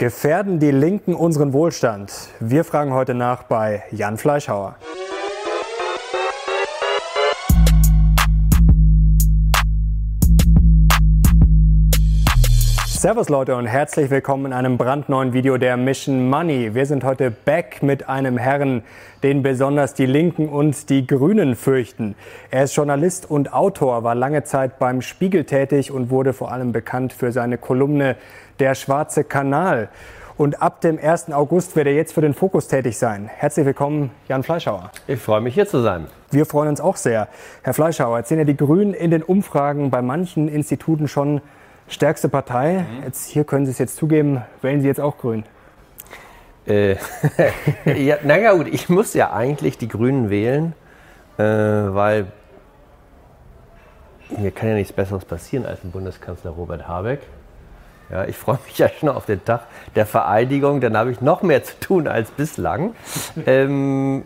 Gefährden die Linken unseren Wohlstand? Wir fragen heute nach bei Jan Fleischhauer. Servus Leute und herzlich willkommen in einem brandneuen Video der Mission Money. Wir sind heute back mit einem Herrn, den besonders die Linken und die Grünen fürchten. Er ist Journalist und Autor, war lange Zeit beim Spiegel tätig und wurde vor allem bekannt für seine Kolumne Der schwarze Kanal. Und ab dem 1. August wird er jetzt für den Fokus tätig sein. Herzlich willkommen, Jan Fleischhauer. Ich freue mich hier zu sein. Wir freuen uns auch sehr. Herr Fleischhauer, jetzt sind ja die Grünen in den Umfragen bei manchen Instituten schon Stärkste Partei. Mhm. Jetzt, hier können Sie es jetzt zugeben, wählen Sie jetzt auch Grün? Äh, ja, naja gut, ich muss ja eigentlich die Grünen wählen, äh, weil mir kann ja nichts Besseres passieren als ein Bundeskanzler Robert Habeck. Ja, ich freue mich ja schon auf den Tag der Vereidigung, dann habe ich noch mehr zu tun als bislang, ähm,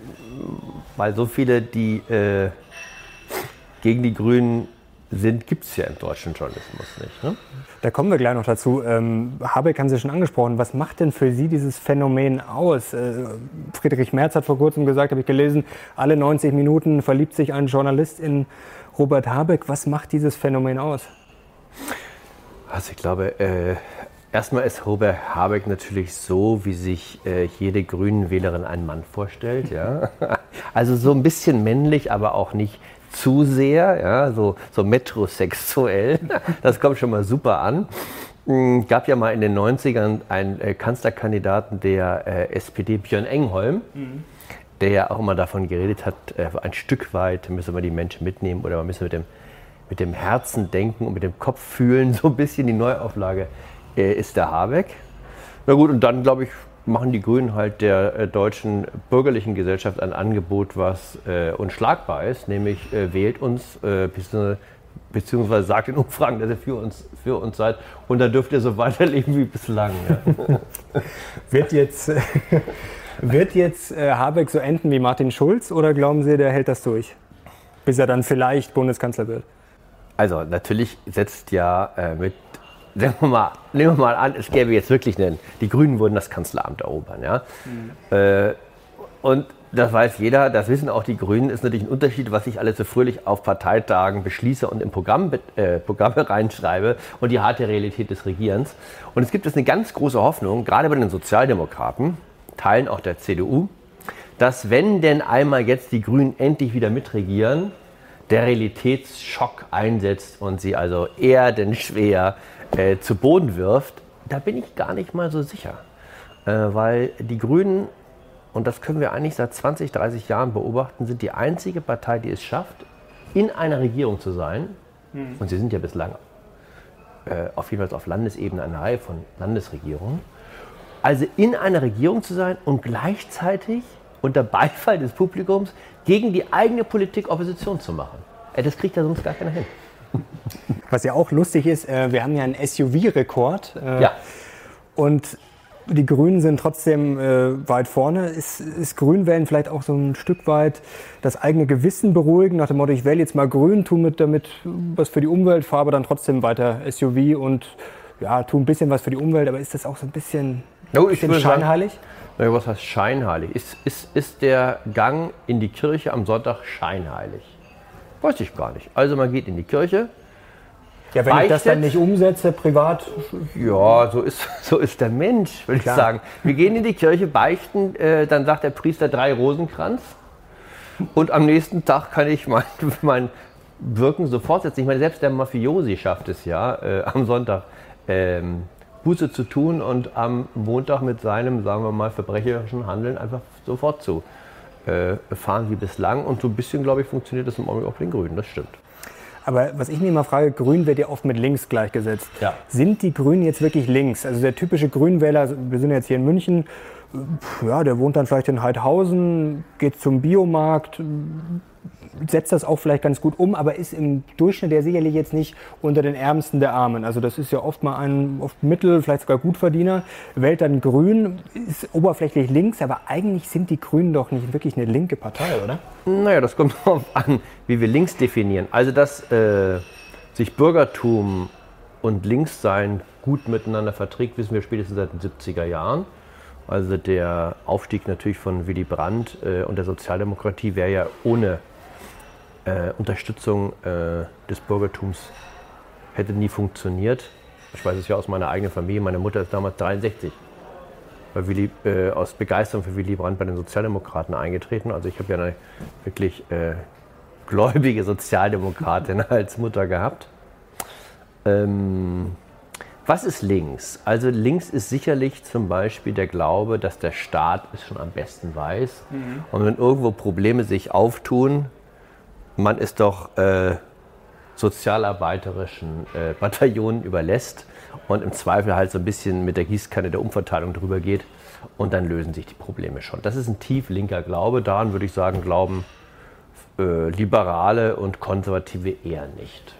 weil so viele, die äh, gegen die Grünen sind, gibt es ja im deutschen Journalismus nicht. Ne? Da kommen wir gleich noch dazu. Ähm, Habeck haben Sie schon angesprochen. Was macht denn für Sie dieses Phänomen aus? Äh, Friedrich Merz hat vor kurzem gesagt, habe ich gelesen, alle 90 Minuten verliebt sich ein Journalist in Robert Habeck. Was macht dieses Phänomen aus? Also ich glaube, äh, erstmal ist Robert Habeck natürlich so, wie sich äh, jede grünen Wählerin einen Mann vorstellt. Ja? Also so ein bisschen männlich, aber auch nicht zu sehr, ja, so, so metrosexuell. Das kommt schon mal super an. Hm, gab ja mal in den 90ern einen äh, Kanzlerkandidaten der äh, SPD, Björn Engholm, mhm. der ja auch immer davon geredet hat, äh, ein Stück weit müssen wir die Menschen mitnehmen oder wir müssen mit dem, mit dem Herzen denken und mit dem Kopf fühlen. So ein bisschen die Neuauflage äh, ist der Habeck. Na gut, und dann glaube ich, machen die Grünen halt der äh, deutschen bürgerlichen Gesellschaft ein Angebot, was äh, unschlagbar ist, nämlich äh, wählt uns, äh, beziehungsweise sagt in Umfragen, dass ihr für uns, für uns seid und dann dürft ihr so weiterleben wie bislang. Ja. wird jetzt, wird jetzt äh, Habeck so enden wie Martin Schulz oder glauben Sie, der hält das durch, bis er dann vielleicht Bundeskanzler wird? Also natürlich setzt ja äh, mit sagen wir mal, nehmen wir mal an, es gäbe jetzt wirklich einen, die Grünen würden das Kanzleramt erobern. Ja? Mhm. Äh, und das weiß jeder, das wissen auch die Grünen, ist natürlich ein Unterschied, was ich alles so fröhlich auf Parteitagen beschließe und in Programm, äh, Programme reinschreibe und die harte Realität des Regierens. Und es gibt jetzt eine ganz große Hoffnung, gerade bei den Sozialdemokraten, Teilen auch der CDU, dass wenn denn einmal jetzt die Grünen endlich wieder mitregieren, der Realitätsschock einsetzt und sie also eher denn schwer äh, zu Boden wirft, da bin ich gar nicht mal so sicher. Äh, weil die Grünen, und das können wir eigentlich seit 20, 30 Jahren beobachten, sind die einzige Partei, die es schafft, in einer Regierung zu sein. Mhm. Und sie sind ja bislang äh, auf jeden Fall auf Landesebene eine Reihe von Landesregierungen. Also in einer Regierung zu sein und gleichzeitig unter Beifall des Publikums gegen die eigene Politik Opposition zu machen. Das kriegt ja sonst gar keiner hin. Was ja auch lustig ist, äh, wir haben ja einen SUV-Rekord. Äh, ja. Und die Grünen sind trotzdem äh, weit vorne. Ist, ist Grünwählen vielleicht auch so ein Stück weit das eigene Gewissen beruhigen, nach dem Motto, ich wähle jetzt mal Grün, tue mit damit was für die Umwelt, fahre aber dann trotzdem weiter SUV und ja, tue ein bisschen was für die Umwelt, aber ist das auch so ein bisschen, no, ich bisschen scheinheilig? Sagen, was heißt scheinheilig? Ist, ist, ist der Gang in die Kirche am Sonntag scheinheilig? Weiß ich gar nicht. Also man geht in die Kirche. Ja, wenn beichtet. ich das dann nicht umsetze, privat. Ja, so ist, so ist der Mensch, würde ich sagen. Wir gehen in die Kirche, beichten, äh, dann sagt der Priester drei Rosenkranz. Und am nächsten Tag kann ich mein, mein Wirken sofort setzen. Ich meine, selbst der Mafiosi schafft es ja, äh, am Sonntag ähm, Buße zu tun und am Montag mit seinem, sagen wir mal, verbrecherischen Handeln einfach sofort zu äh, fahren wie bislang. Und so ein bisschen, glaube ich, funktioniert das im Augenblick auch bei den Grünen. Das stimmt. Aber was ich mir immer frage, Grün wird ja oft mit links gleichgesetzt. Ja. Sind die Grünen jetzt wirklich links? Also der typische Grünwähler, wir sind jetzt hier in München, ja, der wohnt dann vielleicht in Heidhausen, geht zum Biomarkt, setzt das auch vielleicht ganz gut um, aber ist im Durchschnitt ja sicherlich jetzt nicht unter den Ärmsten der Armen. Also das ist ja oft mal ein oft Mittel, vielleicht sogar Gutverdiener, wählt dann Grün, ist oberflächlich links, aber eigentlich sind die Grünen doch nicht wirklich eine linke Partei, oder? Naja, das kommt darauf an, wie wir links definieren. Also dass äh, sich Bürgertum und Linkssein gut miteinander verträgt, wissen wir spätestens seit den 70er Jahren. Also der Aufstieg natürlich von Willy Brandt äh, und der Sozialdemokratie wäre ja ohne äh, Unterstützung äh, des Bürgertums hätte nie funktioniert. Ich weiß es ja aus meiner eigenen Familie. Meine Mutter ist damals 63 bei Willy, äh, aus Begeisterung für Willy Brandt bei den Sozialdemokraten eingetreten. Also ich habe ja eine wirklich äh, gläubige Sozialdemokratin als Mutter gehabt. Ähm, was ist links? Also links ist sicherlich zum Beispiel der Glaube, dass der Staat es schon am besten weiß. Mhm. Und wenn irgendwo Probleme sich auftun, man es doch äh, sozialarbeiterischen äh, Bataillonen überlässt und im Zweifel halt so ein bisschen mit der Gießkanne der Umverteilung drüber geht und dann lösen sich die Probleme schon. Das ist ein tief linker Glaube. Daran würde ich sagen, glauben äh, Liberale und Konservative eher nicht.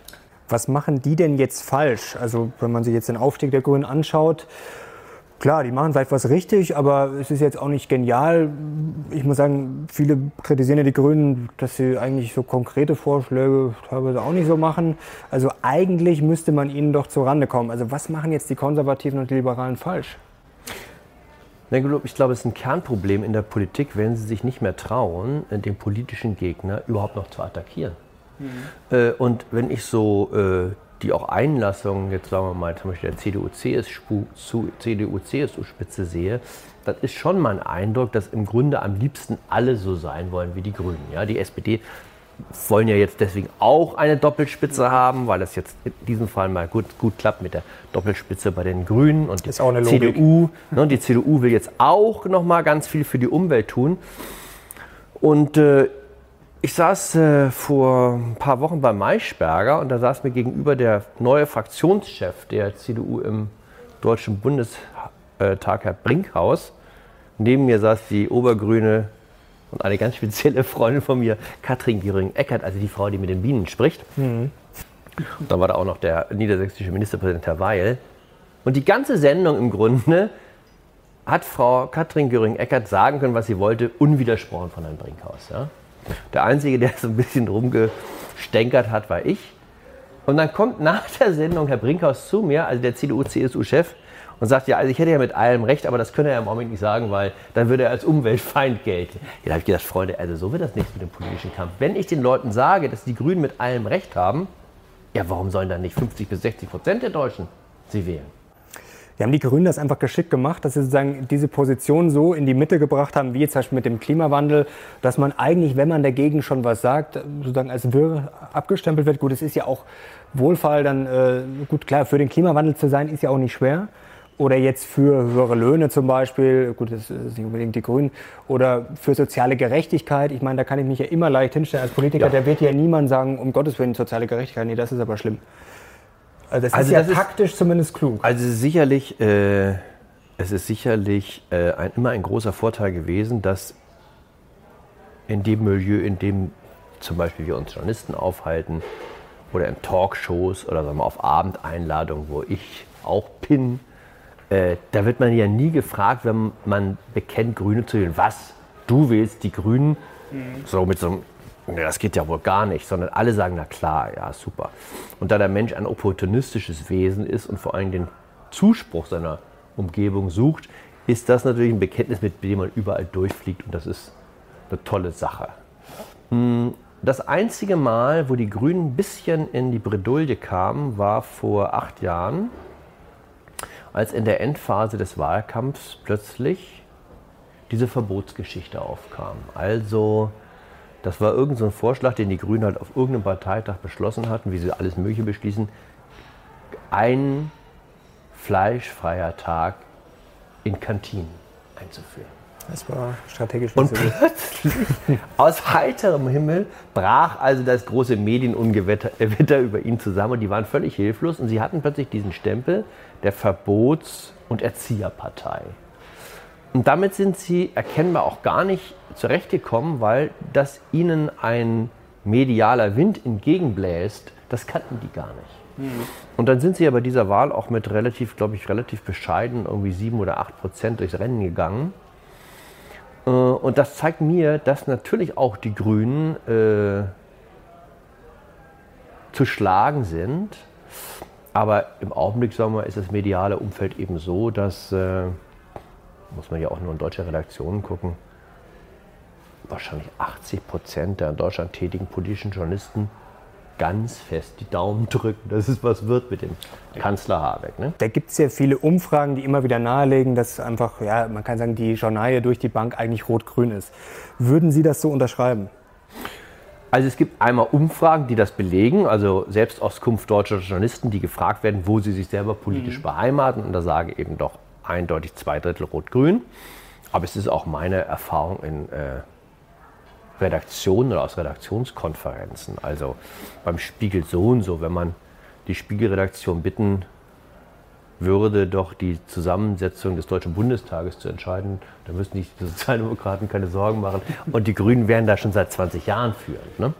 Was machen die denn jetzt falsch? Also wenn man sich jetzt den Aufstieg der Grünen anschaut, klar, die machen vielleicht was richtig, aber es ist jetzt auch nicht genial. Ich muss sagen, viele kritisieren ja die Grünen, dass sie eigentlich so konkrete Vorschläge teilweise auch nicht so machen. Also eigentlich müsste man ihnen doch zurande kommen. Also was machen jetzt die Konservativen und die Liberalen falsch? Ich glaube, es ist ein Kernproblem in der Politik, wenn sie sich nicht mehr trauen, den politischen Gegner überhaupt noch zu attackieren. Mhm. Und wenn ich so äh, die auch Einlassungen, jetzt sagen wir mal zum Beispiel der CDU-CSU-Spitze sehe, das ist schon mein Eindruck, dass im Grunde am liebsten alle so sein wollen wie die Grünen. Ja, die SPD wollen ja jetzt deswegen auch eine Doppelspitze haben, weil das jetzt in diesem Fall mal gut, gut klappt mit der Doppelspitze bei den Grünen und die CDU. Ne, die CDU will jetzt auch noch mal ganz viel für die Umwelt tun. Und äh, ich saß äh, vor ein paar Wochen bei Maischberger und da saß mir gegenüber der neue Fraktionschef der CDU im Deutschen Bundestag, Herr Brinkhaus. Neben mir saß die obergrüne und eine ganz spezielle Freundin von mir, Katrin Göring-Eckert, also die Frau, die mit den Bienen spricht. Mhm. Und dann war da auch noch der niedersächsische Ministerpräsident Herr Weil. Und die ganze Sendung im Grunde hat Frau Katrin Göring-Eckert sagen können, was sie wollte, unwidersprochen von Herrn Brinkhaus. Ja? Der Einzige, der so ein bisschen rumgestänkert hat, war ich. Und dann kommt nach der Sendung Herr Brinkhaus zu mir, also der CDU-CSU-Chef, und sagt, ja, also ich hätte ja mit allem recht, aber das könne er im Moment nicht sagen, weil dann würde er als Umweltfeind gelten. Da habe ich gedacht, Freunde, also so wird das nichts mit dem politischen Kampf. Wenn ich den Leuten sage, dass die Grünen mit allem recht haben, ja, warum sollen dann nicht 50 bis 60 Prozent der Deutschen sie wählen? Die haben die Grünen das einfach geschickt gemacht, dass sie sozusagen diese Position so in die Mitte gebracht haben, wie jetzt zum Beispiel mit dem Klimawandel, dass man eigentlich, wenn man dagegen schon was sagt, sozusagen als wirr abgestempelt wird. Gut, es ist ja auch Wohlfall dann, äh, gut, klar, für den Klimawandel zu sein, ist ja auch nicht schwer. Oder jetzt für höhere Löhne zum Beispiel, gut, das ist nicht unbedingt die Grünen, oder für soziale Gerechtigkeit. Ich meine, da kann ich mich ja immer leicht hinstellen als Politiker. Ja. Da wird ja niemand sagen, um Gottes Willen, soziale Gerechtigkeit. Nee, das ist aber schlimm. Also das also ist ja das taktisch ist, zumindest klug. Also sicherlich, äh, es ist sicherlich äh, ein, immer ein großer Vorteil gewesen, dass in dem Milieu, in dem zum Beispiel wir uns Journalisten aufhalten oder in Talkshows oder sagen wir, auf Abendeinladungen, wo ich auch bin, äh, da wird man ja nie gefragt, wenn man bekennt, Grüne zu wählen, was? Du wählst die Grünen? Mhm. So mit so einem das geht ja wohl gar nicht, sondern alle sagen, na klar, ja, super. Und da der Mensch ein opportunistisches Wesen ist und vor allem den Zuspruch seiner Umgebung sucht, ist das natürlich ein Bekenntnis, mit dem man überall durchfliegt und das ist eine tolle Sache. Hm, das einzige Mal, wo die Grünen ein bisschen in die Bredouille kamen, war vor acht Jahren, als in der Endphase des Wahlkampfs plötzlich diese Verbotsgeschichte aufkam. Also das war irgendein so Vorschlag, den die Grünen halt auf irgendeinem Parteitag beschlossen hatten, wie sie alles Mögliche beschließen. Ein fleischfreier Tag in Kantinen einzuführen. Das war strategisch Und plötzlich, aus heiterem Himmel, brach also das große Medienungewitter äh, über ihn zusammen und die waren völlig hilflos und sie hatten plötzlich diesen Stempel der Verbots- und Erzieherpartei. Und damit sind sie erkennbar auch gar nicht zurechtgekommen, weil das ihnen ein medialer Wind entgegenbläst, das kannten die gar nicht. Mhm. Und dann sind sie ja bei dieser Wahl auch mit relativ, glaube ich, relativ bescheiden, irgendwie sieben oder acht Prozent durchs Rennen gegangen. Äh, und das zeigt mir, dass natürlich auch die Grünen äh, zu schlagen sind. Aber im Augenblick, sagen wir, ist das mediale Umfeld eben so, dass, äh, muss man ja auch nur in deutsche Redaktionen gucken, wahrscheinlich 80 Prozent der in Deutschland tätigen politischen Journalisten ganz fest die Daumen drücken, dass es was wird mit dem Kanzler Habeck. Ne? Da gibt es ja viele Umfragen, die immer wieder nahelegen, dass einfach, ja, man kann sagen, die Journalie durch die Bank eigentlich rot-grün ist. Würden Sie das so unterschreiben? Also es gibt einmal Umfragen, die das belegen, also Selbstauskunft deutscher Journalisten, die gefragt werden, wo sie sich selber politisch mhm. beheimaten. Und da sage eben doch eindeutig zwei Drittel rot-grün. Aber es ist auch meine Erfahrung in äh, Redaktionen oder aus Redaktionskonferenzen. Also beim Spiegel so und so, wenn man die Spiegelredaktion bitten würde, doch die Zusammensetzung des Deutschen Bundestages zu entscheiden, dann müssten die Sozialdemokraten keine Sorgen machen. Und die Grünen wären da schon seit 20 Jahren führend. Ne?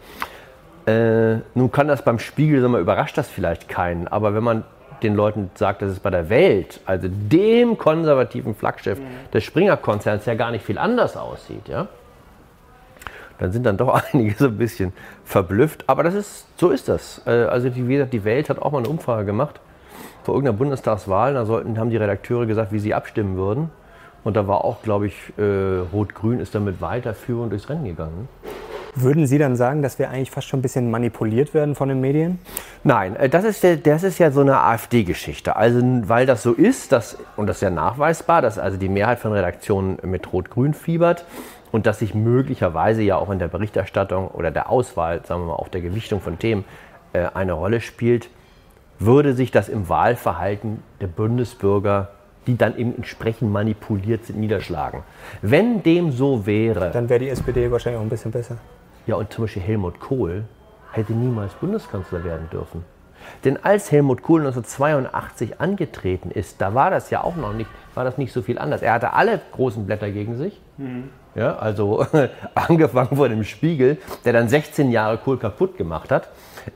Äh, nun kann das beim Spiegel, sagen wir, überrascht das vielleicht keinen, aber wenn man den Leuten sagt, dass es bei der Welt, also dem konservativen Flaggschiff des Springer-Konzerns, ja gar nicht viel anders aussieht, ja, dann sind dann doch einige so ein bisschen verblüfft. Aber das ist, so ist das. Äh, also wie gesagt, die Welt hat auch mal eine Umfrage gemacht vor irgendeiner Bundestagswahl. Da sollten, haben die Redakteure gesagt, wie sie abstimmen würden. Und da war auch, glaube ich, äh, Rot-Grün ist damit weiterführend durchs Rennen gegangen. Würden Sie dann sagen, dass wir eigentlich fast schon ein bisschen manipuliert werden von den Medien? Nein, äh, das ist, das ist ja so eine AfD-Geschichte. Also, weil das so ist, dass, und das ist ja nachweisbar, dass also die Mehrheit von Redaktionen mit Rot-Grün fiebert und dass sich möglicherweise ja auch in der Berichterstattung oder der Auswahl, sagen wir mal, auch der Gewichtung von Themen äh, eine Rolle spielt, würde sich das im Wahlverhalten der Bundesbürger, die dann eben entsprechend manipuliert sind, niederschlagen. Wenn dem so wäre. Dann wäre die SPD wahrscheinlich auch ein bisschen besser. Ja, und zum Beispiel Helmut Kohl hätte niemals Bundeskanzler werden dürfen. Denn als Helmut Kohl 1982 angetreten ist, da war das ja auch noch nicht, war das nicht so viel anders. Er hatte alle großen Blätter gegen sich. Mhm. Ja, also angefangen von dem Spiegel, der dann 16 Jahre Kohl kaputt gemacht hat.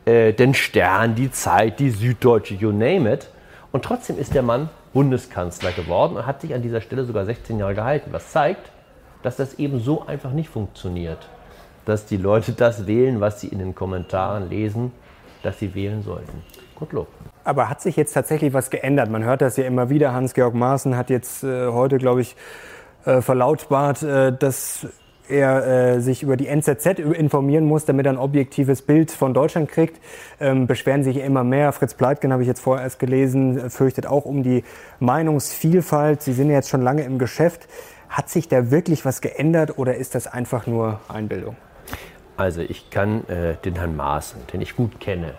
Äh, den Stern, die Zeit, die Süddeutsche, you name it. Und trotzdem ist der Mann Bundeskanzler geworden und hat sich an dieser Stelle sogar 16 Jahre gehalten. Was zeigt, dass das eben so einfach nicht funktioniert. Dass die Leute das wählen, was sie in den Kommentaren lesen, dass sie wählen sollten. Gottlob. Aber hat sich jetzt tatsächlich was geändert? Man hört das ja immer wieder. Hans-Georg Maaßen hat jetzt äh, heute, glaube ich, äh, verlautbart, äh, dass er äh, sich über die NZZ informieren muss, damit er ein objektives Bild von Deutschland kriegt. Ähm, beschweren sich immer mehr. Fritz Pleitgen habe ich jetzt vorher erst gelesen, fürchtet auch um die Meinungsvielfalt. Sie sind jetzt schon lange im Geschäft. Hat sich da wirklich was geändert oder ist das einfach nur Einbildung? Also ich kann äh, den Herrn Maaßen, den ich gut kenne,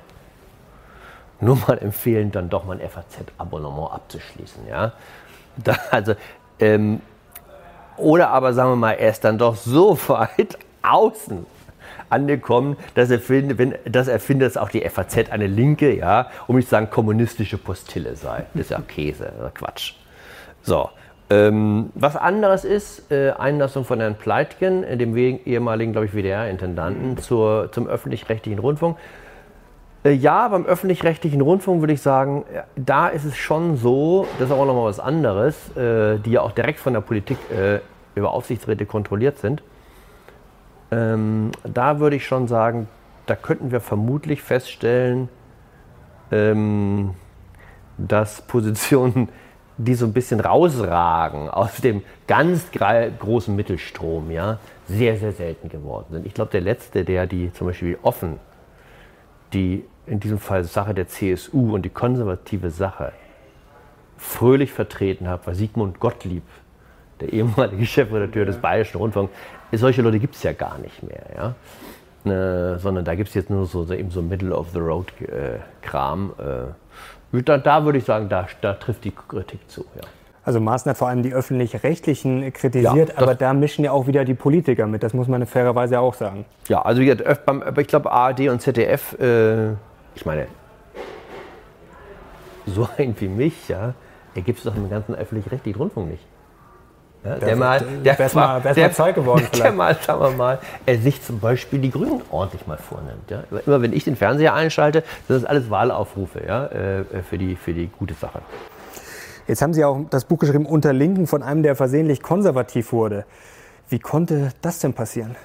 nur mal empfehlen, dann doch mal ein FAZ-Abonnement abzuschließen. Ja? Da, also ähm, oder aber sagen wir mal, er ist dann doch so weit außen angekommen, dass er findet, wenn, dass er findet, dass auch die FAZ eine linke, ja, um nicht zu sagen kommunistische Postille sei. Das ist ja Käse, Quatsch. So. Ähm, was anderes ist, äh, Einlassung von Herrn Pleitgen, äh, dem ehemaligen, glaube ich, WDR-Intendanten, zum öffentlich-rechtlichen Rundfunk. Äh, ja, beim öffentlich-rechtlichen Rundfunk würde ich sagen, da ist es schon so, das ist auch nochmal was anderes, äh, die ja auch direkt von der Politik äh, über Aufsichtsräte kontrolliert sind. Ähm, da würde ich schon sagen, da könnten wir vermutlich feststellen, ähm, dass Positionen, die so ein bisschen rausragen aus dem ganz großen Mittelstrom, ja, sehr, sehr selten geworden sind. Ich glaube, der letzte, der die zum Beispiel offen die in diesem Fall Sache der CSU und die konservative Sache fröhlich vertreten habe, war Sigmund Gottlieb, der ehemalige Chefredakteur des Bayerischen Rundfunks. Solche Leute gibt es ja gar nicht mehr, ja? Äh, sondern da gibt es jetzt nur so, so, eben so Middle-of-the-Road-Kram. Äh, äh, da, da würde ich sagen, da, da trifft die Kritik zu. Ja. Also Maaßen hat vor allem die öffentlich-rechtlichen kritisiert, ja, aber da mischen ja auch wieder die Politiker mit. Das muss man fairerweise auch sagen. Ja, also ich glaube ARD und ZDF, äh, ich meine, so ein wie mich, ja, ergibt es doch im ganzen öffentlich-rechtlichen Rundfunk nicht. Ja, der, der mal, der wär's mal, der, mal Zeit geworden vielleicht. Der mal, sagen wir mal, er sich zum Beispiel die Grünen ordentlich mal vornimmt. Ja. Immer wenn ich den Fernseher einschalte, das ist alles Wahlaufrufe ja, äh, für, die, für die gute Sache. Jetzt haben Sie auch das Buch geschrieben, Unter Linken von einem, der versehentlich konservativ wurde. Wie konnte das denn passieren?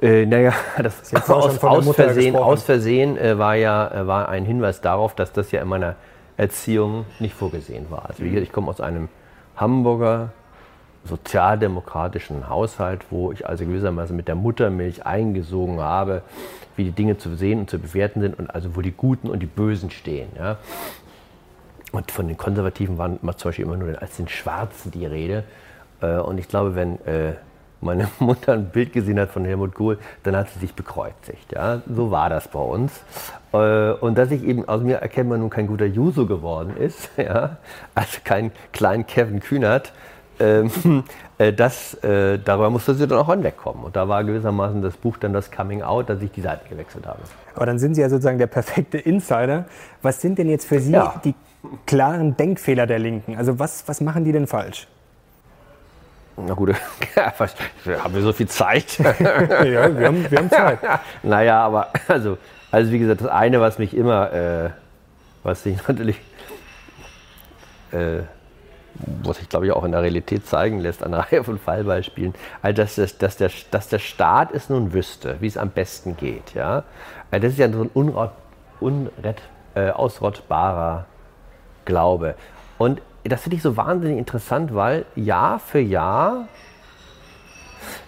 Äh, naja, das aus, aus Versehen, aus Versehen äh, war ja äh, war ein Hinweis darauf, dass das ja in meiner Erziehung nicht vorgesehen war. Also ich komme aus einem Hamburger sozialdemokratischen Haushalt, wo ich also gewissermaßen mit der Muttermilch eingesogen habe, wie die Dinge zu sehen und zu bewerten sind und also wo die Guten und die Bösen stehen. Ja. Und von den Konservativen waren zum Beispiel immer nur als den Schwarzen die Rede. Äh, und ich glaube, wenn äh, meine Mutter ein Bild gesehen hat von Helmut Kohl, dann hat sie sich bekreuzigt. Ja? So war das bei uns. Äh, und dass ich eben aus mir erkennbar nun kein guter Juso geworden ist, ja? also kein kleinen Kevin Kühnert, ähm, das, darüber musste sie dann auch hinwegkommen. Und da war gewissermaßen das Buch dann das Coming Out, dass ich die Seite gewechselt habe. Aber dann sind Sie ja sozusagen der perfekte Insider. Was sind denn jetzt für Sie ja. die klaren Denkfehler der Linken? Also was, was machen die denn falsch? Na gut, haben wir so viel Zeit? ja, wir haben, wir haben Zeit. naja, aber also, also wie gesagt, das eine, was mich immer, äh, was sich natürlich, äh, was sich glaube ich auch in der Realität zeigen lässt, an einer Reihe von Fallbeispielen, also dass, dass, dass, der, dass der Staat es nun wüsste, wie es am besten geht. Ja? Also das ist ja so ein unrott, unrett, äh, ausrottbarer Glaube. Und das finde ich so wahnsinnig interessant, weil Jahr für Jahr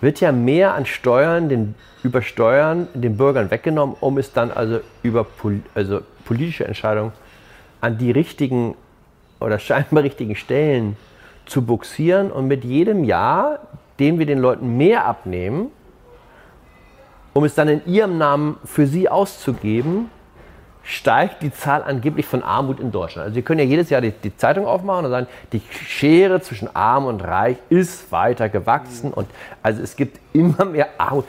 wird ja mehr an Steuern, den, über Steuern den Bürgern weggenommen, um es dann also über also politische Entscheidungen an die richtigen oder scheinbar richtigen Stellen zu buxieren. Und mit jedem Jahr, dem wir den Leuten mehr abnehmen, um es dann in ihrem Namen für sie auszugeben, steigt die Zahl angeblich von Armut in Deutschland. Also Sie können ja jedes Jahr die, die, Zeitung aufmachen und sagen, die Schere zwischen Arm und Reich ist weiter gewachsen und also es gibt immer mehr Armut.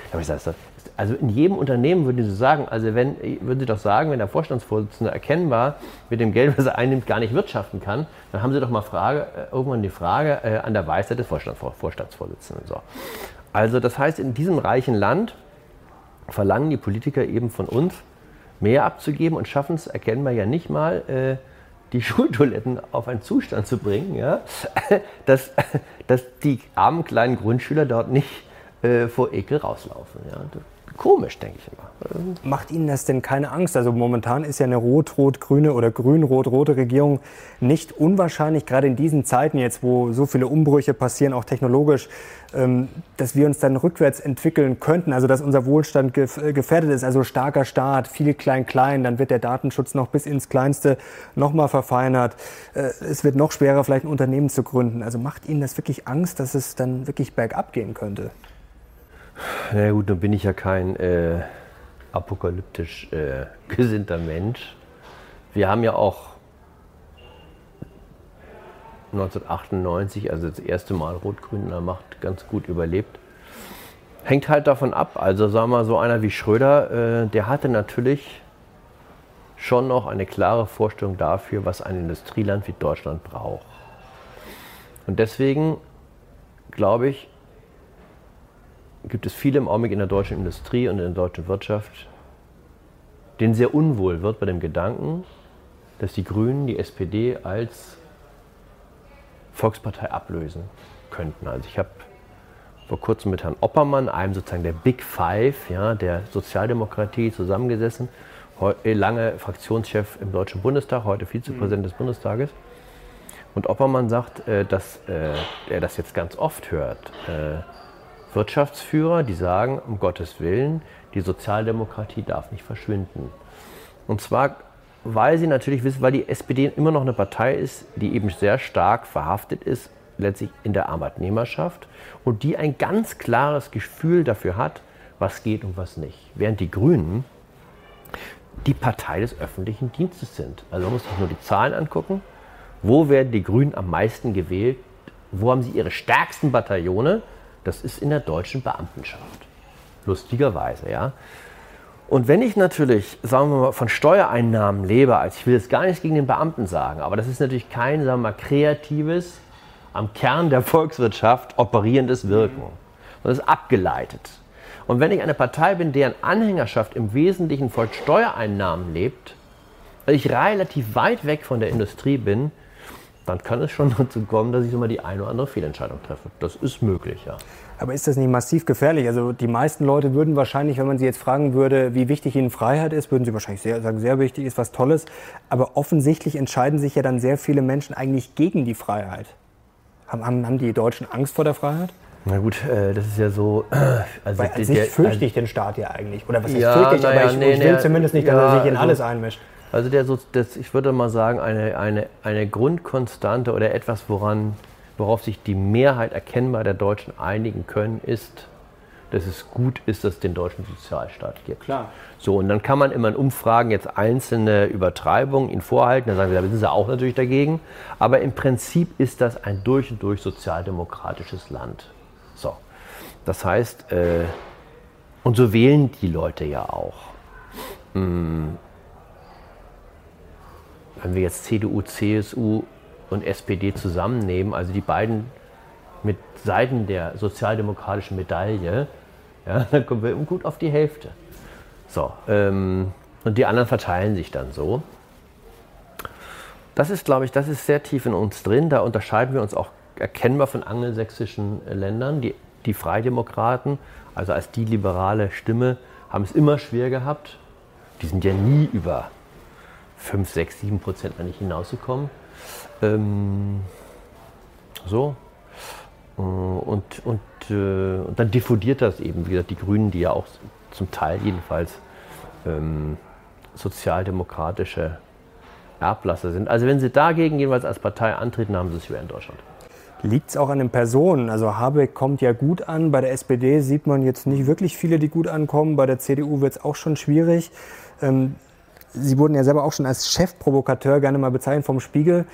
Also in jedem Unternehmen würden Sie sagen, also wenn, würden Sie doch sagen, wenn der Vorstandsvorsitzende erkennbar mit dem Geld, was er einnimmt, gar nicht wirtschaften kann, dann haben Sie doch mal Frage, äh, irgendwann die Frage äh, an der Weisheit des Vorstands, Vorstandsvorsitzenden. So. Also das heißt, in diesem reichen Land verlangen die Politiker eben von uns, mehr abzugeben und schaffen es erkennbar ja nicht mal, äh, die Schultoiletten auf einen Zustand zu bringen, ja, dass, dass die armen kleinen Grundschüler dort nicht äh, vor Ekel rauslaufen. Ja. Komisch, denke ich immer. Macht Ihnen das denn keine Angst? Also momentan ist ja eine rot-rot-grüne oder grün-rot-rote Regierung nicht unwahrscheinlich, gerade in diesen Zeiten jetzt, wo so viele Umbrüche passieren, auch technologisch, ähm, dass wir uns dann rückwärts entwickeln könnten, also dass unser Wohlstand äh, gefährdet ist, also starker Staat, viel klein-klein, dann wird der Datenschutz noch bis ins Kleinste nochmal verfeinert. Äh, es wird noch schwerer, vielleicht ein Unternehmen zu gründen. Also macht Ihnen das wirklich Angst, dass es dann wirklich bergab gehen könnte? Na gut, dann bin ich ja kein äh, apokalyptisch äh, gesinnter Mensch. Wir haben ja auch 1998, also das erste Mal Rot-Grün in der Macht, ganz gut überlebt. Hängt halt davon ab. Also sagen wir mal, so einer wie Schröder, äh, der hatte natürlich schon noch eine klare Vorstellung dafür, was ein Industrieland wie Deutschland braucht. Und deswegen glaube ich, gibt es viele im Augenblick in der deutschen Industrie und in der deutschen Wirtschaft, denen sehr unwohl wird bei dem Gedanken, dass die Grünen die SPD als Volkspartei ablösen könnten. Also ich habe vor kurzem mit Herrn Oppermann, einem sozusagen der Big Five ja, der Sozialdemokratie, zusammengesessen. Äh, lange Fraktionschef im Deutschen Bundestag, heute Vizepräsident mhm. des Bundestages. Und Oppermann sagt, äh, dass äh, er das jetzt ganz oft hört. Wirtschaftsführer, die sagen, um Gottes Willen, die Sozialdemokratie darf nicht verschwinden. Und zwar, weil sie natürlich wissen, weil die SPD immer noch eine Partei ist, die eben sehr stark verhaftet ist, letztlich in der Arbeitnehmerschaft und die ein ganz klares Gefühl dafür hat, was geht und was nicht. Während die Grünen die Partei des öffentlichen Dienstes sind. Also man muss sich nur die Zahlen angucken. Wo werden die Grünen am meisten gewählt? Wo haben sie ihre stärksten Bataillone? Das ist in der deutschen Beamtenschaft. Lustigerweise, ja. Und wenn ich natürlich, sagen wir mal, von Steuereinnahmen lebe, also ich will jetzt gar nichts gegen den Beamten sagen, aber das ist natürlich kein, sagen wir mal, kreatives, am Kern der Volkswirtschaft operierendes Wirken. Das ist abgeleitet. Und wenn ich eine Partei bin, deren Anhängerschaft im Wesentlichen von Steuereinnahmen lebt, weil ich relativ weit weg von der Industrie bin, dann kann es schon dazu kommen, dass ich so mal die eine oder andere Fehlentscheidung treffe. Das ist möglich, ja. Aber ist das nicht massiv gefährlich? Also die meisten Leute würden wahrscheinlich, wenn man sie jetzt fragen würde, wie wichtig ihnen Freiheit ist, würden sie wahrscheinlich sehr, sagen, sehr wichtig ist was Tolles. Aber offensichtlich entscheiden sich ja dann sehr viele Menschen eigentlich gegen die Freiheit. Haben, haben die Deutschen Angst vor der Freiheit? Na gut, äh, das ist ja so. Also Weil an sich fürchte ich den Staat ja eigentlich. Oder was heißt ja, fürchte ich, aber ich, nee, ich will nee, zumindest nicht, dass ja, er sich in also, alles einmischt. Also der, das, ich würde mal sagen, eine, eine, eine Grundkonstante oder etwas, woran, worauf sich die Mehrheit erkennbar der Deutschen einigen können, ist, dass es gut ist, dass es den deutschen Sozialstaat gibt. Klar. So, und dann kann man immer in Umfragen jetzt einzelne Übertreibungen ihnen vorhalten, dann sagen wir, da sind sie auch natürlich dagegen. Aber im Prinzip ist das ein durch und durch sozialdemokratisches Land. So. Das heißt, äh, und so wählen die Leute ja auch. Hm wenn wir jetzt CDU, CSU und SPD zusammennehmen, also die beiden mit Seiten der sozialdemokratischen Medaille, ja, dann kommen wir gut auf die Hälfte. So, ähm, und die anderen verteilen sich dann so. Das ist, glaube ich, das ist sehr tief in uns drin. Da unterscheiden wir uns auch erkennbar von angelsächsischen Ländern. Die, die Freidemokraten, also als die liberale Stimme, haben es immer schwer gehabt. Die sind ja nie über 5, 6, 7 Prozent nicht hinausgekommen. Ähm, so. Äh, und, und, äh, und dann diffundiert das eben, wie gesagt, die Grünen, die ja auch zum Teil jedenfalls ähm, sozialdemokratische Erblasser sind. Also wenn sie dagegen jeweils als Partei antreten, haben sie es schwer in Deutschland. Liegt es auch an den Personen? Also Habeck kommt ja gut an. Bei der SPD sieht man jetzt nicht wirklich viele, die gut ankommen. Bei der CDU wird es auch schon schwierig. Ähm, Sie wurden ja selber auch schon als Chefprovokateur gerne mal bezeichnet vom Spiegel.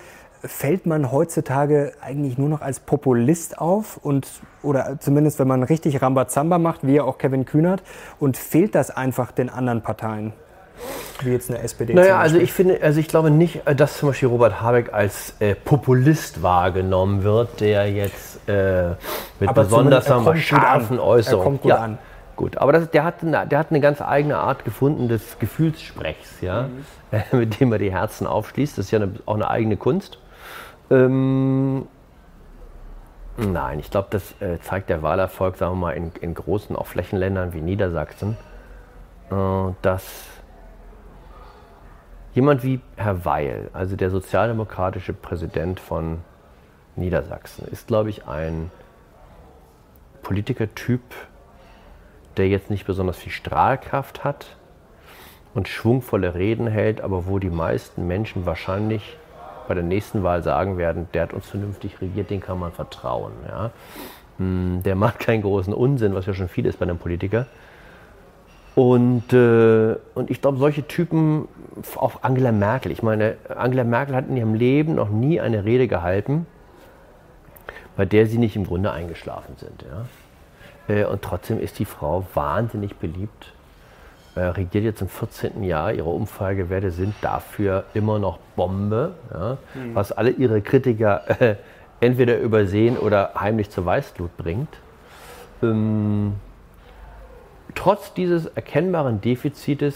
Fällt man heutzutage eigentlich nur noch als Populist auf und oder zumindest wenn man richtig Rambazamba macht, wie ja auch Kevin Kühnert, und fehlt das einfach den anderen Parteien? Wie jetzt eine SPD. Naja, also ich finde, also ich glaube nicht, dass zum Beispiel Robert Habeck als äh, Populist wahrgenommen wird, der jetzt äh, mit Aber besonders scharfen Äußerungen. Er kommt gut ja. an. Gut, aber das, der, hat eine, der hat eine ganz eigene Art gefunden des Gefühlssprechs, ja, mhm. mit dem er die Herzen aufschließt. Das ist ja eine, auch eine eigene Kunst. Ähm, nein, ich glaube, das äh, zeigt der Wahlerfolg, sagen wir mal, in, in großen, auch Flächenländern wie Niedersachsen, äh, dass jemand wie Herr Weil, also der sozialdemokratische Präsident von Niedersachsen, ist, glaube ich, ein Politikertyp, der jetzt nicht besonders viel Strahlkraft hat und schwungvolle Reden hält, aber wo die meisten Menschen wahrscheinlich bei der nächsten Wahl sagen werden, der hat uns vernünftig regiert, den kann man vertrauen. Ja? Hm, der macht keinen großen Unsinn, was ja schon viel ist bei einem Politiker. Und, äh, und ich glaube, solche Typen, auch Angela Merkel, ich meine, Angela Merkel hat in ihrem Leben noch nie eine Rede gehalten, bei der sie nicht im Grunde eingeschlafen sind. Ja? Äh, und trotzdem ist die Frau wahnsinnig beliebt. Äh, regiert jetzt im 14. Jahr. Ihre Umfragewerte sind dafür immer noch Bombe. Ja, mhm. Was alle ihre Kritiker äh, entweder übersehen oder heimlich zur Weißglut bringt. Ähm, trotz dieses erkennbaren Defizites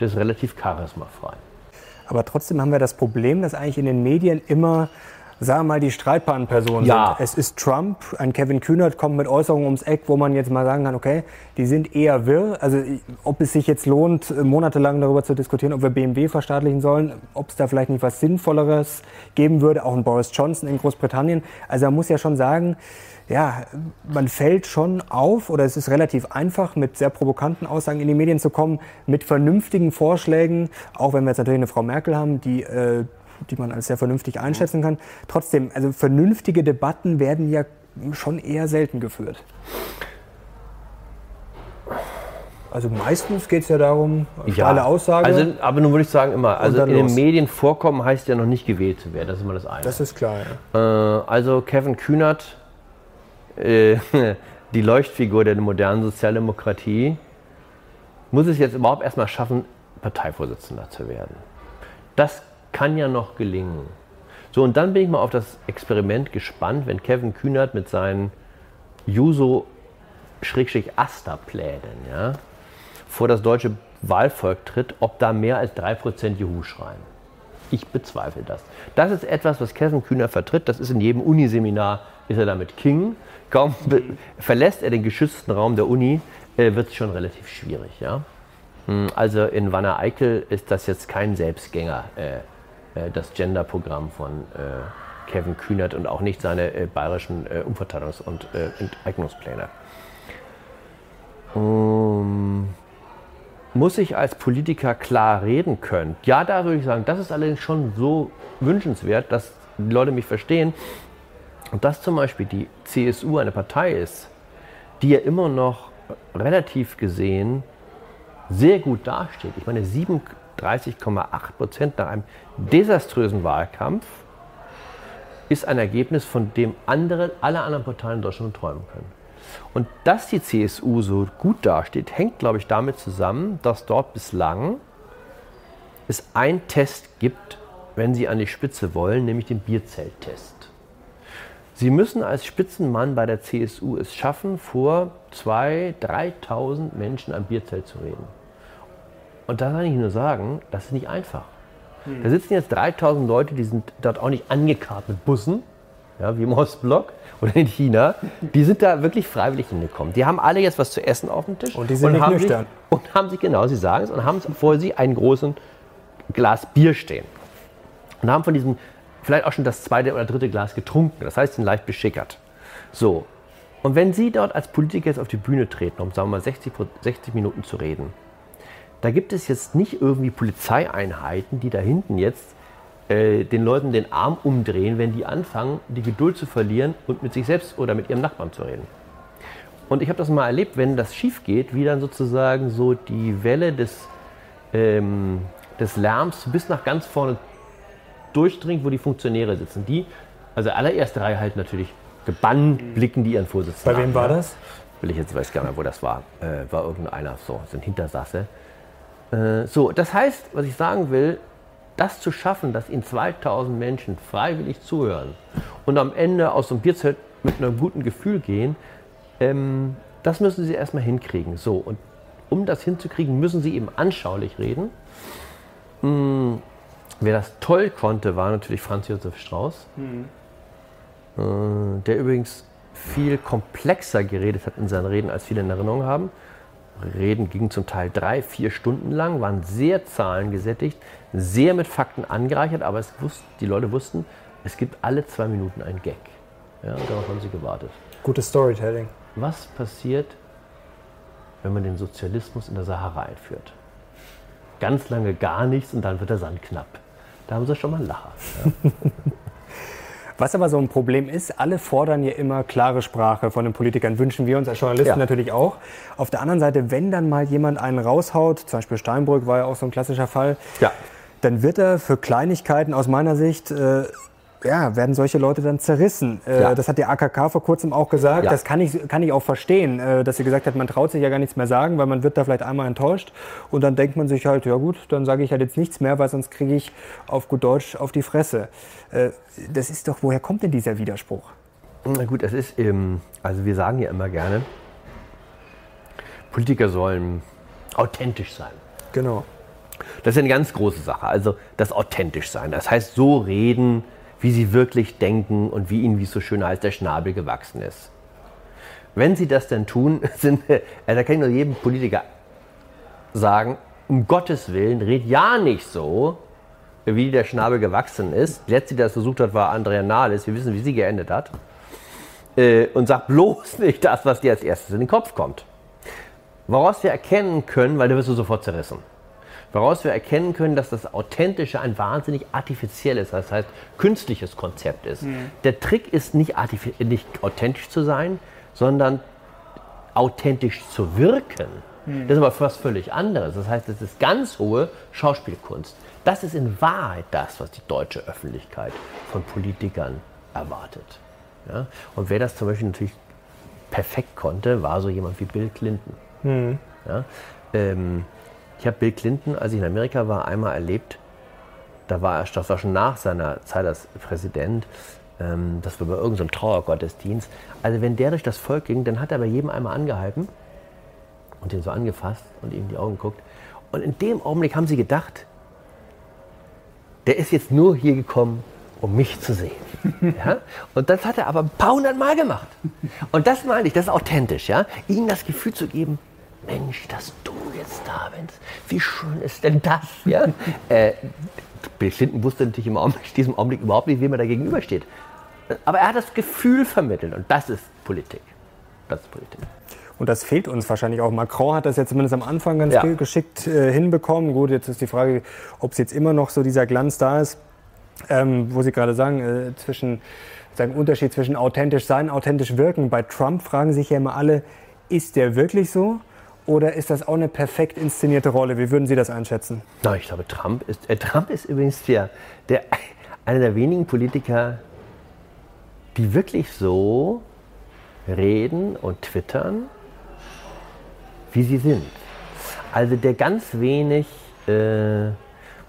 des relativ charismafreien. Aber trotzdem haben wir das Problem, dass eigentlich in den Medien immer sagen wir mal, die streitbaren Personen ja. sind. Es ist Trump, ein Kevin Kühnert kommt mit Äußerungen ums Eck, wo man jetzt mal sagen kann, okay, die sind eher wirr. Also ob es sich jetzt lohnt, monatelang darüber zu diskutieren, ob wir BMW verstaatlichen sollen, ob es da vielleicht nicht was Sinnvolleres geben würde, auch ein Boris Johnson in Großbritannien. Also man muss ja schon sagen, ja, man fällt schon auf, oder es ist relativ einfach, mit sehr provokanten Aussagen in die Medien zu kommen, mit vernünftigen Vorschlägen, auch wenn wir jetzt natürlich eine Frau Merkel haben, die äh, die man als sehr vernünftig einschätzen kann. Trotzdem, also vernünftige Debatten werden ja schon eher selten geführt. Also meistens geht es ja darum, ja, alle Aussage. Also, aber nun würde ich sagen immer, also in los. den Medien vorkommen heißt ja noch nicht gewählt zu werden. Das ist immer das eine. Das ist klar. Ja. Äh, also Kevin Kühnert, äh, die Leuchtfigur der modernen Sozialdemokratie, muss es jetzt überhaupt erstmal schaffen, Parteivorsitzender zu werden. Das kann ja noch gelingen. So, und dann bin ich mal auf das Experiment gespannt, wenn Kevin Kühnert mit seinen Juso-Asta-Plänen ja, vor das deutsche Wahlvolk tritt, ob da mehr als 3% Juhu schreien. Ich bezweifle das. Das ist etwas, was Kevin Kühner vertritt. Das ist in jedem Uniseminar, ist er damit King. Kaum verlässt er den geschützten Raum der Uni, äh, wird es schon relativ schwierig. Ja? Hm, also in Wanne Eickel ist das jetzt kein Selbstgänger, äh, das Gender-Programm von äh, Kevin Kühnert und auch nicht seine äh, bayerischen äh, Umverteilungs- und Enteignungspläne. Um, muss ich als Politiker klar reden können? Ja, da würde ich sagen, das ist allerdings schon so wünschenswert, dass die Leute mich verstehen. Und dass zum Beispiel die CSU eine Partei ist, die ja immer noch relativ gesehen sehr gut dasteht. Ich meine, 37,8 Prozent nach einem desaströsen Wahlkampf ist ein Ergebnis, von dem andere, alle anderen Parteien in Deutschland träumen können. Und dass die CSU so gut dasteht, hängt, glaube ich, damit zusammen, dass dort bislang es einen Test gibt, wenn Sie an die Spitze wollen, nämlich den Bierzelttest. Sie müssen als Spitzenmann bei der CSU es schaffen, vor 2.000, 3.000 Menschen am Bierzelt zu reden. Und da kann ich nur sagen, das ist nicht einfach. Hm. Da sitzen jetzt 3000 Leute, die sind dort auch nicht angekarrt mit Bussen, ja, wie im Ostblock oder in China. Die sind da wirklich freiwillig hingekommen. Die haben alle jetzt was zu essen auf dem Tisch. Und die sind und nicht haben nüchtern. Sich, und haben sich, genau, sie sagen es, und haben vor sich einen großen Glas Bier stehen. Und haben von diesem vielleicht auch schon das zweite oder dritte Glas getrunken. Das heißt, sind leicht beschickert. So. Und wenn Sie dort als Politiker jetzt auf die Bühne treten, um sagen wir mal 60, 60 Minuten zu reden, da gibt es jetzt nicht irgendwie Polizeieinheiten, die da hinten jetzt äh, den Leuten den Arm umdrehen, wenn die anfangen, die Geduld zu verlieren und mit sich selbst oder mit ihrem Nachbarn zu reden. Und ich habe das mal erlebt, wenn das schief geht, wie dann sozusagen so die Welle des, ähm, des Lärms bis nach ganz vorne durchdringt, wo die Funktionäre sitzen. Die, also allererste Reihe halt natürlich gebannt blicken die ihren Vorsitzenden Bei wem war das? Will ich jetzt weiß gar nicht, wo das war. Äh, war irgendeiner, so, ein Hintersasse. Äh, so, das heißt, was ich sagen will, das zu schaffen, dass Ihnen 2000 Menschen freiwillig zuhören und am Ende aus so einem Bierzelt mit einem guten Gefühl gehen, ähm, das müssen Sie erstmal hinkriegen. So, und um das hinzukriegen, müssen Sie eben anschaulich reden. Hm, wer das toll konnte, war natürlich Franz Josef Strauß, mhm. äh, der übrigens viel komplexer geredet hat in seinen Reden, als viele in Erinnerung haben. Reden gingen zum Teil drei, vier Stunden lang, waren sehr zahlengesättigt, sehr mit Fakten angereichert, aber es wussten, die Leute wussten, es gibt alle zwei Minuten ein Gag. Ja, und darauf haben sie gewartet. Gutes Storytelling. Was passiert, wenn man den Sozialismus in der Sahara einführt? Ganz lange gar nichts und dann wird der Sand knapp. Da haben sie schon mal einen Lacher. Ja. Was aber so ein Problem ist, alle fordern ja immer klare Sprache von den Politikern, wünschen wir uns als Journalisten ja. natürlich auch. Auf der anderen Seite, wenn dann mal jemand einen raushaut, zum Beispiel Steinbrück war ja auch so ein klassischer Fall, ja. dann wird er für Kleinigkeiten aus meiner Sicht äh, ja, werden solche Leute dann zerrissen. Äh, ja. Das hat die AKK vor kurzem auch gesagt. Ja. Das kann ich, kann ich auch verstehen, äh, dass sie gesagt hat, man traut sich ja gar nichts mehr sagen, weil man wird da vielleicht einmal enttäuscht. Und dann denkt man sich halt, ja gut, dann sage ich halt jetzt nichts mehr, weil sonst kriege ich auf gut Deutsch auf die Fresse. Äh, das ist doch, woher kommt denn dieser Widerspruch? Na gut, das ist, ähm, also wir sagen ja immer gerne, Politiker sollen authentisch sein. Genau. Das ist eine ganz große Sache, also das authentisch sein. Das heißt, so reden, wie sie wirklich denken und wie ihnen, wie es so schön heißt, der Schnabel gewachsen ist. Wenn sie das denn tun, sind, äh, da kann ich nur jedem Politiker sagen, um Gottes Willen, red ja nicht so, wie der Schnabel gewachsen ist. Die letzte, die das versucht hat, war Andrea Nahles. Wir wissen, wie sie geendet hat. Äh, und sagt bloß nicht das, was dir als erstes in den Kopf kommt. Woraus wir erkennen können, weil da wirst du sofort zerrissen woraus wir erkennen können, dass das Authentische ein wahnsinnig artifizielles, das heißt künstliches Konzept ist. Mhm. Der Trick ist nicht, nicht authentisch zu sein, sondern authentisch zu wirken. Mhm. Das ist aber was völlig anderes. Das heißt, das ist ganz hohe Schauspielkunst. Das ist in Wahrheit das, was die deutsche Öffentlichkeit von Politikern erwartet. Ja? Und wer das zum Beispiel natürlich perfekt konnte, war so jemand wie Bill Clinton. Mhm. Ja? Ähm, ich habe Bill Clinton, als ich in Amerika war, einmal erlebt. Da war er, das war schon nach seiner Zeit als Präsident. Ähm, das war bei irgendeinem so Trauergottesdienst. Also wenn der durch das Volk ging, dann hat er bei jedem einmal angehalten und den so angefasst und ihm in die Augen geguckt. Und in dem Augenblick haben sie gedacht, der ist jetzt nur hier gekommen, um mich zu sehen. Ja? Und das hat er aber ein paar hundert Mal gemacht. Und das meine ich, das ist authentisch, ja? Ihnen das Gefühl zu geben, Mensch, dass du jetzt da bist, wie schön ist denn das? Ja? äh, Bill Clinton wusste natürlich im Augenblick, diesem Augenblick überhaupt nicht, wem er da gegenübersteht. Aber er hat das Gefühl vermittelt und das ist Politik. Das ist Politik. Und das fehlt uns wahrscheinlich auch. Macron hat das ja zumindest am Anfang ganz ja. geschickt äh, hinbekommen. Gut, jetzt ist die Frage, ob es jetzt immer noch so dieser Glanz da ist, ähm, wo Sie gerade sagen, äh, zwischen sagen Unterschied zwischen authentisch sein, authentisch wirken. Bei Trump fragen sich ja immer alle, ist der wirklich so? Oder ist das auch eine perfekt inszenierte Rolle? Wie würden Sie das einschätzen? Na, ich glaube, Trump ist, äh, Trump ist übrigens der, der, einer der wenigen Politiker, die wirklich so reden und twittern, wie sie sind. Also der ganz wenig, äh,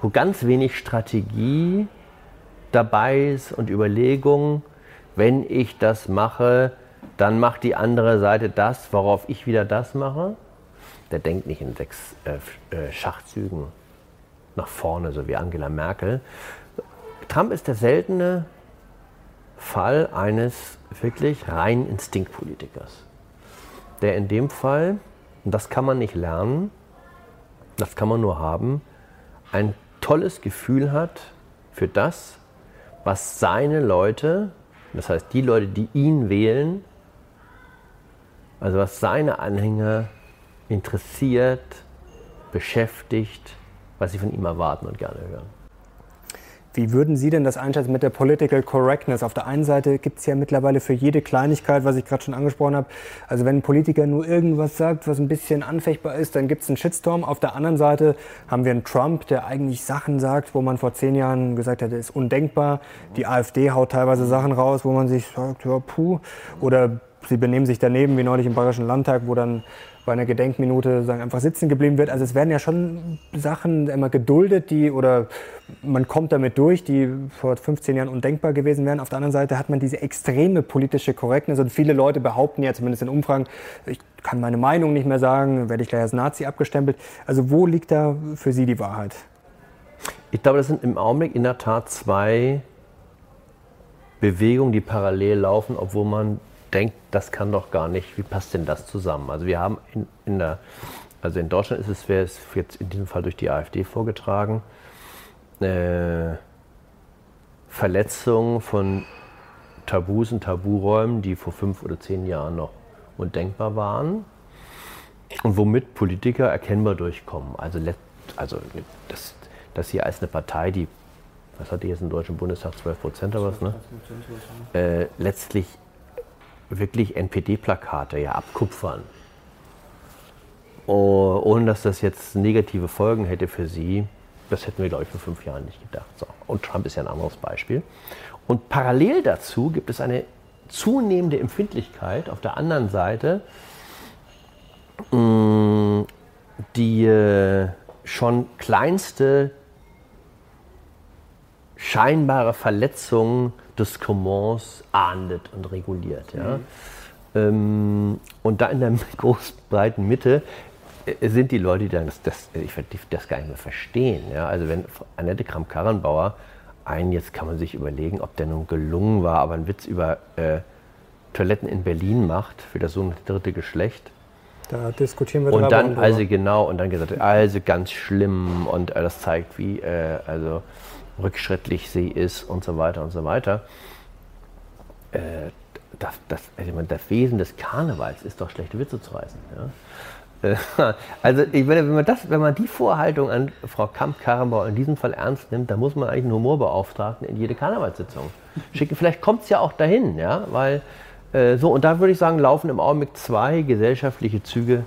wo ganz wenig Strategie dabei ist und Überlegung, wenn ich das mache, dann macht die andere Seite das, worauf ich wieder das mache der denkt nicht in sechs äh, äh, Schachzügen nach vorne, so wie Angela Merkel. Trump ist der seltene Fall eines wirklich rein Instinktpolitikers, der in dem Fall, und das kann man nicht lernen, das kann man nur haben, ein tolles Gefühl hat für das, was seine Leute, das heißt die Leute, die ihn wählen, also was seine Anhänger interessiert, beschäftigt, was sie von ihm erwarten und gerne hören. Wie würden Sie denn das einschätzen mit der Political Correctness? Auf der einen Seite gibt es ja mittlerweile für jede Kleinigkeit, was ich gerade schon angesprochen habe, also wenn ein Politiker nur irgendwas sagt, was ein bisschen anfechtbar ist, dann gibt es einen Shitstorm. Auf der anderen Seite haben wir einen Trump, der eigentlich Sachen sagt, wo man vor zehn Jahren gesagt hätte, ist undenkbar. Die AfD haut teilweise Sachen raus, wo man sich sagt, ja, puh. Oder sie benehmen sich daneben, wie neulich im Bayerischen Landtag, wo dann bei einer Gedenkminute sagen, einfach sitzen geblieben wird. Also es werden ja schon Sachen immer geduldet, die oder man kommt damit durch, die vor 15 Jahren undenkbar gewesen wären. Auf der anderen Seite hat man diese extreme politische Korrektness und viele Leute behaupten ja zumindest in Umfragen, ich kann meine Meinung nicht mehr sagen, werde ich gleich als Nazi abgestempelt. Also wo liegt da für Sie die Wahrheit? Ich glaube, das sind im Augenblick in der Tat zwei Bewegungen, die parallel laufen, obwohl man denkt, das kann doch gar nicht, wie passt denn das zusammen? Also wir haben in, in der, also in Deutschland ist es, wäre es jetzt in diesem Fall durch die AfD vorgetragen, äh, Verletzung von Tabus und Taburäumen, die vor fünf oder zehn Jahren noch undenkbar waren und womit Politiker erkennbar durchkommen. Also, also das, das hier als eine Partei, die, was hat die jetzt im Deutschen Bundestag, 12 Prozent oder was, ne? Äh, letztlich wirklich NPD-Plakate ja abkupfern. Oh, ohne dass das jetzt negative Folgen hätte für sie, das hätten wir, glaube ich, vor fünf Jahren nicht gedacht. So. Und Trump ist ja ein anderes Beispiel. Und parallel dazu gibt es eine zunehmende Empfindlichkeit auf der anderen Seite, mm, die äh, schon kleinste scheinbare Verletzungen des Commons ahndet und reguliert. Ja? Mhm. Ähm, und da in der großen, breiten Mitte äh, sind die Leute, die dann das, das, ich das gar nicht mehr verstehen. Ja? Also wenn Annette Kramp-Karrenbauer einen, jetzt kann man sich überlegen, ob der nun gelungen war, aber einen Witz über äh, Toiletten in Berlin macht für das sogenannte dritte Geschlecht. Da diskutieren wir Und dann, also genau, und dann gesagt, also ganz schlimm und äh, das zeigt, wie, äh, also rückschrittlich sie ist und so weiter und so weiter. Äh, das, das, also das Wesen des Karnevals ist doch schlechte Witze zu reißen. Ja? Äh, also ich meine, wenn man, das, wenn man die Vorhaltung an Frau Kamp-Karrenbauer in diesem Fall ernst nimmt, dann muss man eigentlich einen Humorbeauftragten in jede Karnevalssitzung schicken. Vielleicht kommt es ja auch dahin, ja, weil äh, so, und da würde ich sagen, laufen im Augenblick zwei gesellschaftliche Züge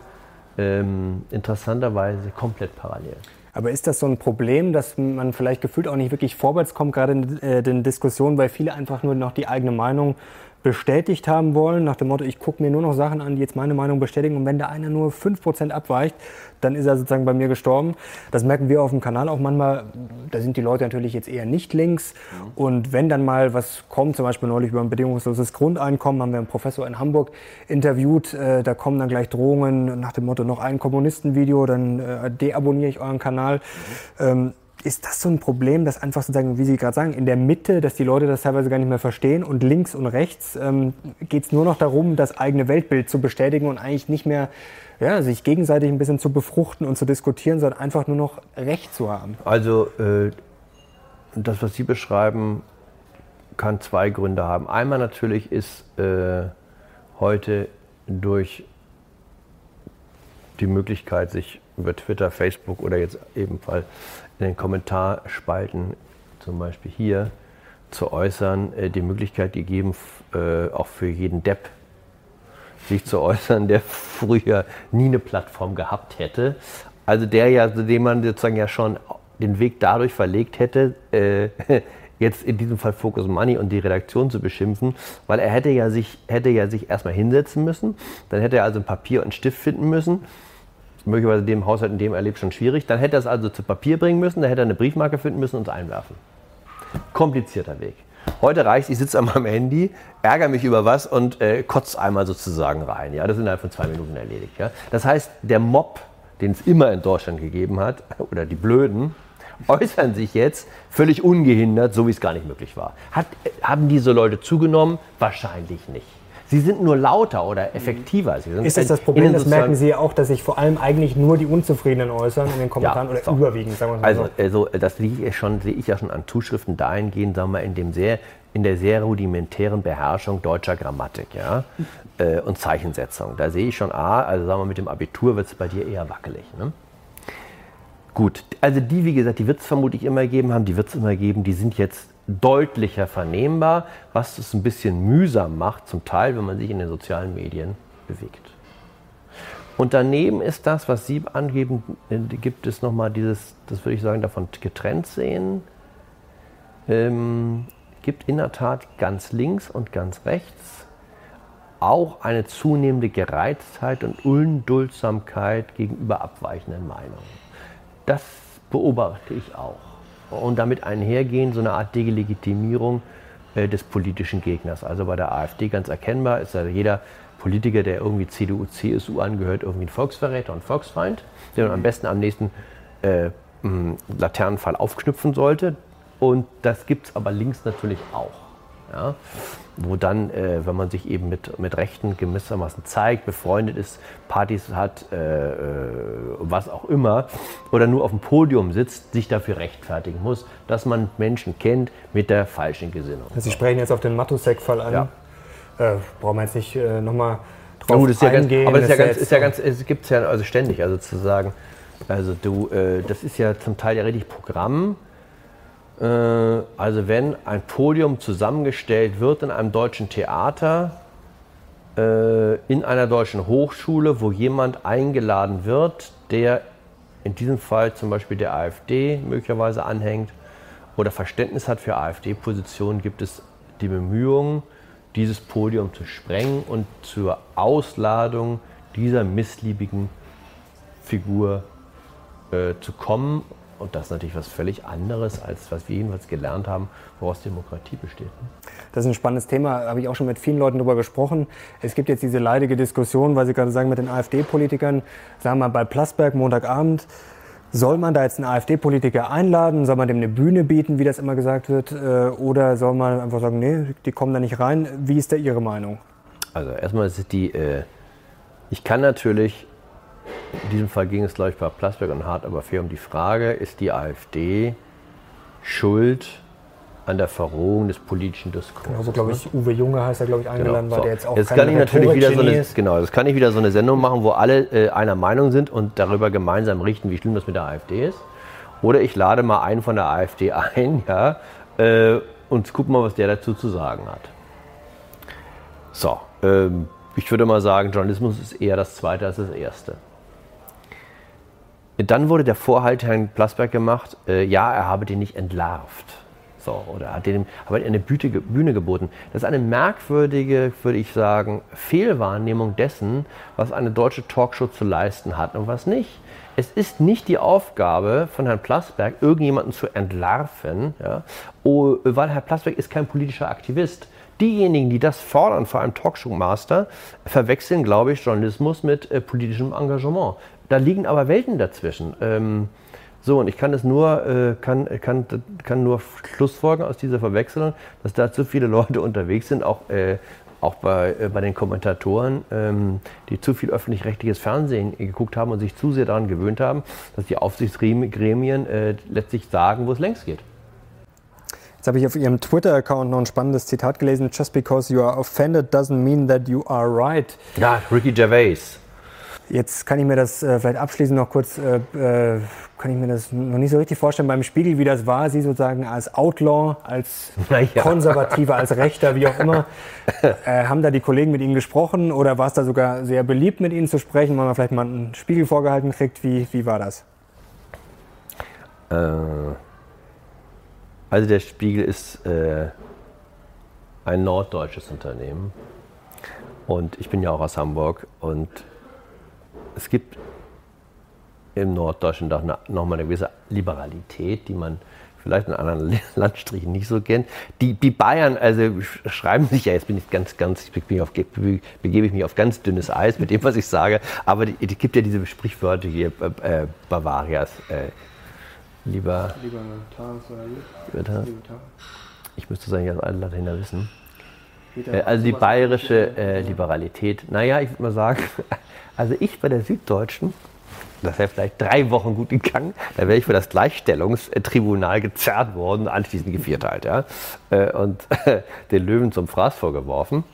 ähm, interessanterweise komplett parallel. Aber ist das so ein Problem, dass man vielleicht gefühlt auch nicht wirklich vorwärts kommt, gerade in äh, den Diskussionen, weil viele einfach nur noch die eigene Meinung bestätigt haben wollen, nach dem Motto, ich gucke mir nur noch Sachen an, die jetzt meine Meinung bestätigen. Und wenn da einer nur 5% abweicht, dann ist er sozusagen bei mir gestorben. Das merken wir auf dem Kanal auch manchmal. Da sind die Leute natürlich jetzt eher nicht links. Mhm. Und wenn dann mal was kommt, zum Beispiel neulich über ein bedingungsloses Grundeinkommen, haben wir einen Professor in Hamburg interviewt. Äh, da kommen dann gleich Drohungen nach dem Motto, noch ein Kommunistenvideo, dann äh, deabonniere ich euren Kanal. Mhm. Ähm, ist das so ein Problem, dass einfach sozusagen, wie Sie gerade sagen, in der Mitte, dass die Leute das teilweise gar nicht mehr verstehen und links und rechts ähm, geht es nur noch darum, das eigene Weltbild zu bestätigen und eigentlich nicht mehr ja, sich gegenseitig ein bisschen zu befruchten und zu diskutieren, sondern einfach nur noch Recht zu haben? Also äh, das, was Sie beschreiben, kann zwei Gründe haben. Einmal natürlich ist äh, heute durch die Möglichkeit, sich über Twitter, Facebook oder jetzt ebenfalls in den Kommentarspalten, zum Beispiel hier, zu äußern, äh, die Möglichkeit gegeben, äh, auch für jeden Depp sich zu äußern, der früher nie eine Plattform gehabt hätte. Also der ja, dem man sozusagen ja schon den Weg dadurch verlegt hätte, äh, jetzt in diesem Fall Focus Money und die Redaktion zu beschimpfen, weil er hätte ja sich, hätte ja sich erstmal hinsetzen müssen, dann hätte er also ein Papier und einen Stift finden müssen, möglicherweise dem Haushalt, in dem er lebt, schon schwierig, dann hätte er es also zu Papier bringen müssen, dann hätte er eine Briefmarke finden müssen und es einwerfen. Komplizierter Weg. Heute reicht, ich sitze an meinem Handy, ärgere mich über was und äh, kotze einmal sozusagen rein. Ja, das ist innerhalb von zwei Minuten erledigt. Ja. Das heißt, der Mob, den es immer in Deutschland gegeben hat, oder die Blöden, äußern sich jetzt völlig ungehindert, so wie es gar nicht möglich war. Hat, haben diese Leute zugenommen? Wahrscheinlich nicht. Sie sind nur lauter oder effektiver. ist das das Problem? Das merken Sie auch, dass sich vor allem eigentlich nur die Unzufriedenen äußern in den Kommentaren ja, oder so. überwiegend, sagen wir mal also, so. Also, das sehe ich, schon, sehe ich ja schon an Zuschriften dahingehend, sagen wir, in, dem sehr, in der sehr rudimentären Beherrschung deutscher Grammatik ja, äh, und Zeichensetzung. Da sehe ich schon, ah, also sagen wir, mit dem Abitur wird es bei dir eher wackelig. Ne? Gut, also die, wie gesagt, die wird es vermutlich immer geben haben, die wird es immer geben, die sind jetzt deutlicher vernehmbar, was es ein bisschen mühsam macht, zum Teil, wenn man sich in den sozialen Medien bewegt. Und daneben ist das, was Sie angeben, äh, gibt es nochmal dieses, das würde ich sagen, davon getrennt sehen, ähm, gibt in der Tat ganz links und ganz rechts auch eine zunehmende Gereiztheit und Unduldsamkeit gegenüber abweichenden Meinungen. Das beobachte ich auch. Und damit einhergehen so eine Art Delegitimierung äh, des politischen Gegners. Also bei der AfD ganz erkennbar ist ja jeder Politiker, der irgendwie CDU, CSU angehört, irgendwie ein Volksverräter und Volksfeind, der man am besten am nächsten äh, Laternenfall aufknüpfen sollte. Und das gibt es aber links natürlich auch. Ja? Wo dann, äh, wenn man sich eben mit, mit Rechten gewissermaßen zeigt, befreundet ist, Partys hat, äh, äh, was auch immer, oder nur auf dem Podium sitzt, sich dafür rechtfertigen muss, dass man Menschen kennt mit der falschen Gesinnung. Sie sprechen jetzt auf den Matusek-Fall an. Ja. Äh, brauchen wir jetzt nicht äh, nochmal drauf ja, gut, ist eingehen. Ja ganz, aber es ist ja ganz, ist ja ganz, es gibt es ja also ständig, also zu sagen, also du, äh, das ist ja zum Teil ja richtig Programm also wenn ein Podium zusammengestellt wird in einem deutschen Theater, äh, in einer deutschen Hochschule, wo jemand eingeladen wird, der in diesem Fall zum Beispiel der AfD möglicherweise anhängt oder Verständnis hat für AfD-Positionen, gibt es die Bemühungen, dieses Podium zu sprengen und zur Ausladung dieser missliebigen Figur äh, zu kommen und das ist natürlich was völlig anderes, als was wir jedenfalls gelernt haben, woraus Demokratie besteht. Ne? Das ist ein spannendes Thema, habe ich auch schon mit vielen Leuten darüber gesprochen. Es gibt jetzt diese leidige Diskussion, weil Sie gerade sagen, mit den AfD-Politikern, sagen wir mal bei Plasberg Montagabend, soll man da jetzt einen AfD-Politiker einladen? Soll man dem eine Bühne bieten, wie das immer gesagt wird? Äh, oder soll man einfach sagen, nee, die kommen da nicht rein? Wie ist da Ihre Meinung? Also erstmal ist die, äh, ich kann natürlich in diesem Fall ging es, glaube ich, bei Plasberg und Hart aber fair um die Frage, ist die AfD schuld an der Verrohung des politischen Diskurses? Genau, wo, glaube ich, Uwe Junge heißt er, glaube ich, eingeladen genau, war, der jetzt auch jetzt kann ich natürlich wieder so eine, Genau, das kann ich wieder so eine Sendung machen, wo alle äh, einer Meinung sind und darüber gemeinsam richten, wie schlimm das mit der AfD ist. Oder ich lade mal einen von der AfD ein, ja, äh, und guck mal, was der dazu zu sagen hat. So, ähm, ich würde mal sagen, Journalismus ist eher das Zweite als das Erste. Dann wurde der Vorhalt Herrn Plasberg gemacht, äh, ja, er habe den nicht entlarvt. So, oder hat dem aber eine Bühne, Bühne geboten. Das ist eine merkwürdige, würde ich sagen, Fehlwahrnehmung dessen, was eine deutsche Talkshow zu leisten hat und was nicht. Es ist nicht die Aufgabe von Herrn Plasberg, irgendjemanden zu entlarven, ja, oh, weil Herr Plasberg ist kein politischer Aktivist. Diejenigen, die das fordern, vor allem Talkshow-Master, verwechseln, glaube ich, Journalismus mit äh, politischem Engagement. Da liegen aber Welten dazwischen. Ähm, So, und ich kann es nur, äh, kann, kann, kann nur Schlussfolgern aus dieser Verwechslung, dass da zu viele Leute unterwegs sind, auch, äh, auch bei, äh, bei den Kommentatoren, ähm, die zu viel öffentlich-rechtliches Fernsehen geguckt haben und sich zu sehr daran gewöhnt haben, dass die Aufsichtsgremien äh, letztlich sagen, wo es längst geht. Jetzt habe ich auf Ihrem Twitter-Account noch ein spannendes Zitat gelesen. Just because you are offended doesn't mean that you are right. Ja, Ricky Gervais. Jetzt kann ich mir das äh, vielleicht abschließend noch kurz, äh, äh, kann ich mir das noch nicht so richtig vorstellen beim Spiegel, wie das war, Sie sozusagen als Outlaw, als ja. Konservativer, als Rechter, wie auch immer. Äh, haben da die Kollegen mit Ihnen gesprochen oder war es da sogar sehr beliebt, mit Ihnen zu sprechen, weil man vielleicht mal einen Spiegel vorgehalten kriegt? Wie, wie war das? Äh, also der Spiegel ist äh, ein norddeutsches Unternehmen und ich bin ja auch aus Hamburg und es gibt im Norddeutschen doch nochmal eine gewisse Liberalität, die man vielleicht in anderen Landstrichen nicht so kennt. Die, die Bayern, also schreiben sich ja, jetzt bin ich ganz, ganz, ich auf, begebe ich mich auf ganz dünnes Eis mit dem, was ich sage, aber die gibt ja diese Sprichwörter hier, äh, äh Bavarias, äh, lieber, lieber Tag, ich müsste sagen, ja, alle Lateiner wissen. Äh, also die bayerische äh, Liberalität, naja, ich würde mal sagen, also ich bei der Süddeutschen, das wäre vielleicht drei Wochen gut gegangen, da wäre ich für das Gleichstellungstribunal gezerrt worden, anschließend gevierteilt, ja, äh, und den Löwen zum Fraß vorgeworfen.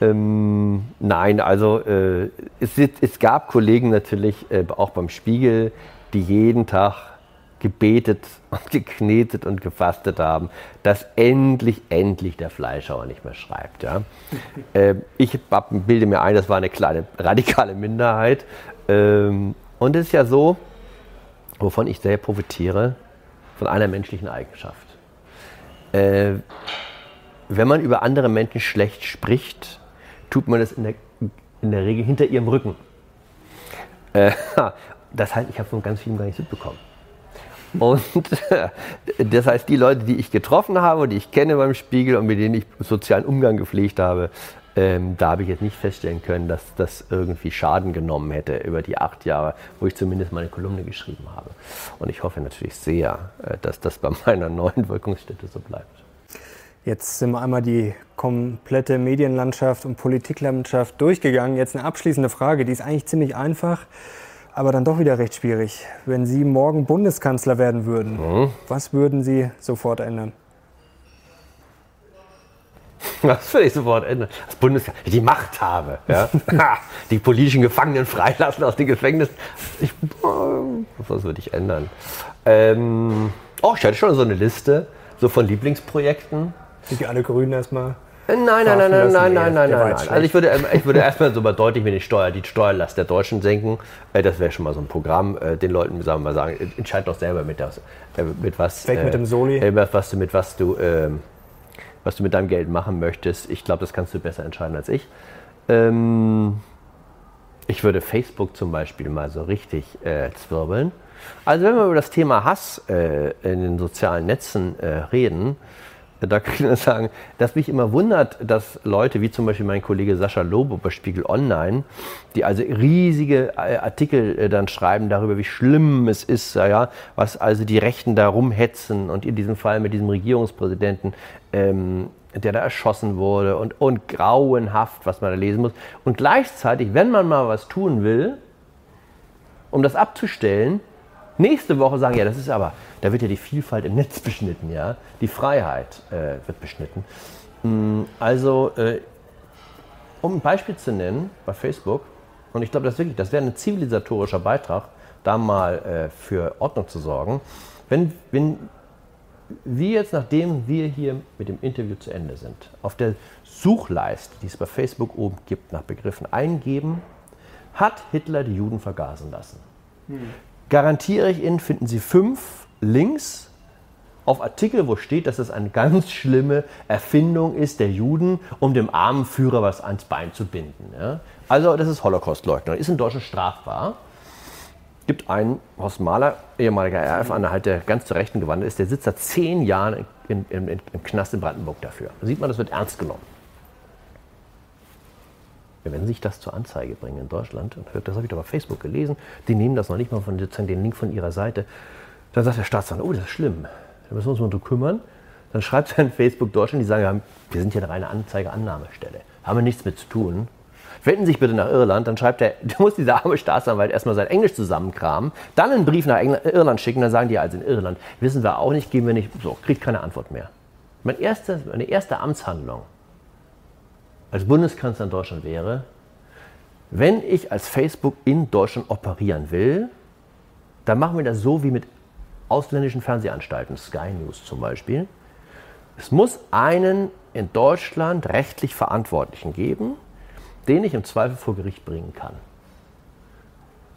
Ähm, nein, also äh, es, gab Kollegen natürlich, äh, auch beim Spiegel, die jeden Tag gebetet und geknetet und gefastet haben, dass endlich, endlich der Fleischhauer nicht mehr schreibt. Ja. äh, ich bilde mir ein, das war eine kleine radikale Minderheit. Ähm, und es ist ja so, wovon ich sehr profitiere, von einer menschlichen Eigenschaft. Äh, wenn man über andere Menschen schlecht spricht, tut man es in der, in der Regel hinter ihrem Rücken. Äh, das heißt, ich habe von ganz vielen gar nicht mitbekommen. Und das heißt, die Leute, die ich getroffen habe, die ich kenne beim Spiegel und mit denen ich sozialen Umgang gepflegt habe, ähm, da habe ich jetzt nicht feststellen können, dass das irgendwie Schaden genommen hätte über die acht Jahre, wo ich zumindest meine Kolumne geschrieben habe. Und ich hoffe natürlich sehr, äh, dass das bei meiner neuen Wirkungsstätte so bleibt. Jetzt sind wir einmal die komplette Medienlandschaft und Politiklandschaft durchgegangen. Jetzt eine abschließende Frage, die ist eigentlich ziemlich einfach aber dann doch wieder recht schwierig. Wenn Sie morgen Bundeskanzler werden würden, mhm. was würden Sie sofort ändern? Was würde ich sofort ändern? Als Bundeskanzler, die Macht habe, ja? die politischen Gefangenen freilassen aus den Gefängnissen. Ich, was würde ich ändern? Ähm, oh, ich hatte schon so eine Liste so von Lieblingsprojekten. Sind die alle grün erstmal? Äh, nein, nein, nein, nein, nein, nein, nein, nein. nein. Also ich würde, ähm, ich würde erstmal sogar deutlich mit den Steuer, die Steuerlast der Deutschen senken. Äh, das wäre schon mal so ein Programm, äh, den Leuten sagen wir mal sagen, entscheid doch selber mit, das, mit was. Weg mit dem Soli. Was du, mit was du, ähm, was du mit deinem Geld machen möchtest. Ich glaube, das kannst du besser entscheiden als ich. Ähm, ich würde Facebook zum Beispiel mal so richtig zwirbeln. Also wenn wir über das Thema Hass in den sozialen Netzen reden, da kann ich sagen, dass mich immer wundert, dass Leute wie zum Beispiel mein Kollege Sascha Lobo bei Spiegel Online, die also riesige äh, Artikel äh, dann schreiben darüber, wie schlimm es ist, ja, was also die Rechten da rumhetzen und in diesem Fall mit diesem Regierungspräsidenten, ähm, der da erschossen wurde und, und grauenhaft, was man da lesen muss. Und gleichzeitig, wenn man mal was tun will, um das abzustellen, nächste Woche sagen, ja, das ist aber, da wird ja die Vielfalt im Netz beschnitten, ja, die Freiheit äh, wird beschnitten. Mm, also, äh, um ein Beispiel zu nennen, bei Facebook, und ich glaube, das wirklich, das wäre ein zivilisatorischer Beitrag, da mal äh, für Ordnung zu sorgen. Wenn, wenn wir jetzt, nachdem wir hier mit dem Interview zu Ende sind, auf der Suchleiste, die es bei Facebook oben gibt, nach Begriffen eingeben, hat Hitler die Juden vergasen lassen. Hm garantiere ich Ihnen, finden Sie fünf Links auf Artikel, wo steht, dass es eine ganz schlimme Erfindung ist der Juden, um dem armen Führer was ans Bein zu binden. Ja? Also das ist Holocaustleugner, ist in Deutschland strafbar. Gibt einen Horst Mahler, ehemaliger RF-Anhalt, der ganz zur Rechten gewandert ist, der sitzt seit zehn Jahren in, in, in, im Knast in Brandenburg dafür. Da sieht man, das wird ernst genommen. Wenn sich das zur Anzeige bringen in Deutschland, das habe ich doch bei Facebook gelesen, die nehmen das noch nicht mal von sozusagen den Link von ihrer Seite, Dann sagt der Staatsanwalt, oh, das ist schlimm. Da müssen wir uns mal drum kümmern. Dann schreibt er in Facebook Deutschland, die sagen, wir sind hier eine reine Anzeigeannahmestelle. Haben wir nichts mit zu tun. Wenden Sie sich bitte nach Irland, dann schreibt er, du musst dieser arme Staatsanwalt erstmal sein Englisch zusammenkramen, dann einen Brief nach England, Irland schicken, dann sagen die also in Irland, wissen wir auch nicht, gehen wir nicht, so, kriegt keine Antwort mehr. Mein erste, meine erste Amtshandlung als Bundeskanzler in Deutschland wäre, wenn ich als Facebook in Deutschland operieren will, dann machen wir das so wie mit ausländischen Fernsehanstalten, Sky News zum Beispiel. Es muss einen in Deutschland rechtlich Verantwortlichen geben, den ich im Zweifel vor Gericht bringen kann.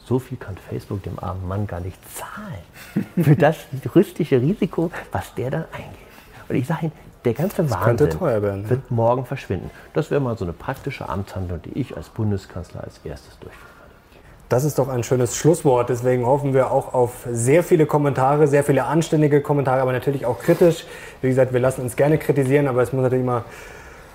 So viel kann Facebook dem armen Mann gar nicht zahlen für das juristische Risiko, was der dann eingeht. Und ich sage Ihnen, der ganze Wahnsinn werden, wird morgen verschwinden. Das wäre mal so eine praktische Amtshandlung, die ich als Bundeskanzler als erstes durchführe. Das ist doch ein schönes Schlusswort. Deswegen hoffen wir auch auf sehr viele Kommentare, sehr viele anständige Kommentare, aber natürlich auch kritisch. Wie gesagt, wir lassen uns gerne kritisieren, aber es muss natürlich immer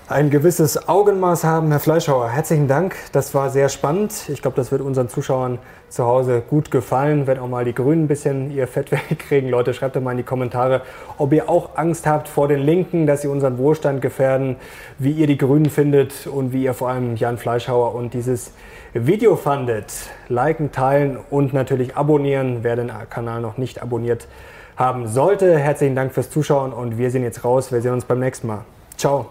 ein gewisses Augenmaß haben. Herr Fleischhauer, herzlichen Dank. Das war sehr spannend. Ich glaube, das wird unseren Zuschauern zu Hause gut gefallen, wenn auch mal die Grünen ein bisschen ihr Fett wegkriegen. Leute, schreibt doch mal in die Kommentare, ob ihr auch Angst habt vor den Linken, dass sie unseren Wohlstand gefährden, wie ihr die Grünen findet und wie ihr vor allem Jan Fleischhauer und dieses Video fandet. Liken, teilen und natürlich abonnieren, wer den Kanal noch nicht abonniert haben sollte. Herzlichen Dank fürs Zuschauen und wir sehen jetzt raus. Wir sehen uns beim nächsten Mal. Ciao.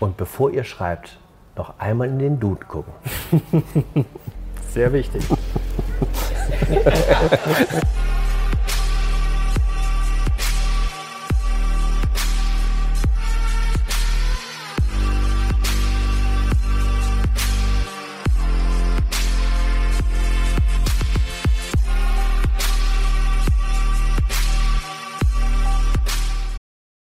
Und bevor ihr schreibt, noch einmal in den Dude gucken. Sehr wichtig.